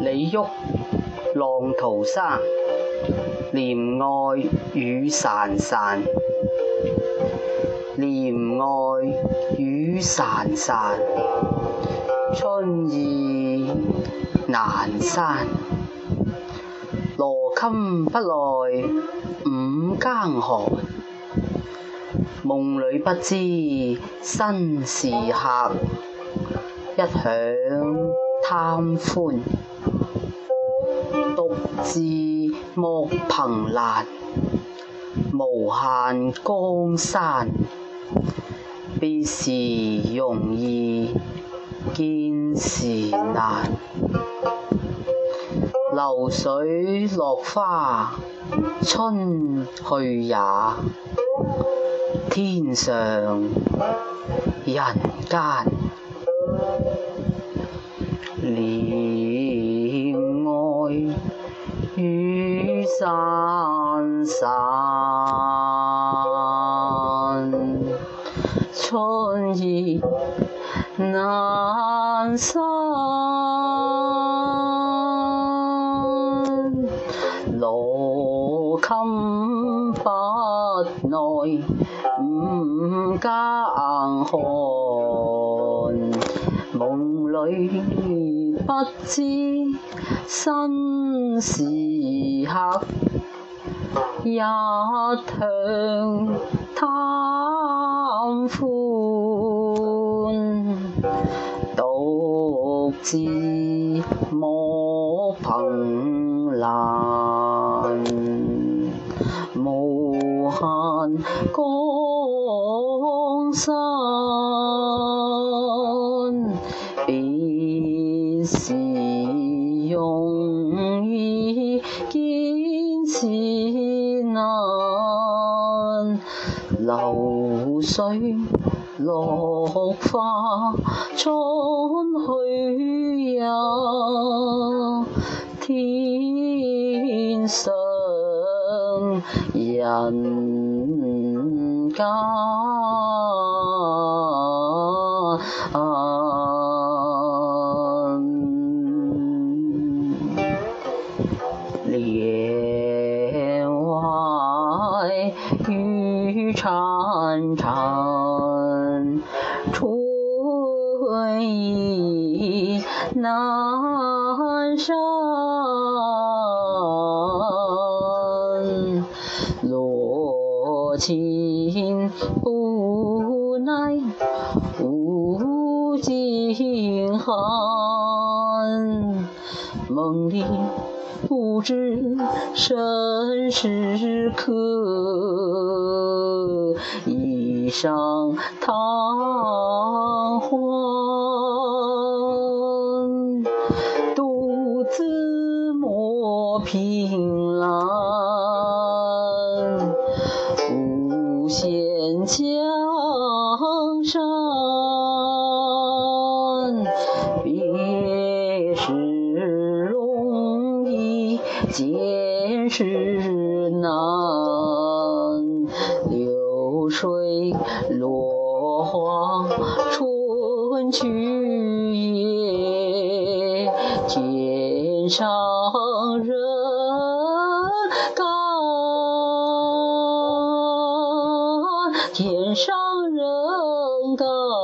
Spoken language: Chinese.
李煜《浪淘沙》帘外雨潺潺，帘外雨潺潺，春意阑珊。罗衾不耐五更寒，梦里不知身是客，一晌贪欢。独自莫凭栏，无限江山。别时容易见时难。流水落花春去也，天上人间。帘外雨潺潺，春意阑珊。罗衾不来五更寒，梦里不知身是客，一晌贪欢。独自莫凭栏，无限江山。流水落花春去也，天上人间。潺潺，春意阑珊。罗衾不奈五更寒，梦里不知身是客，一晌贪欢。独自莫凭栏，无限江山。别时容易见时难，落花春去也天上人高天上人高。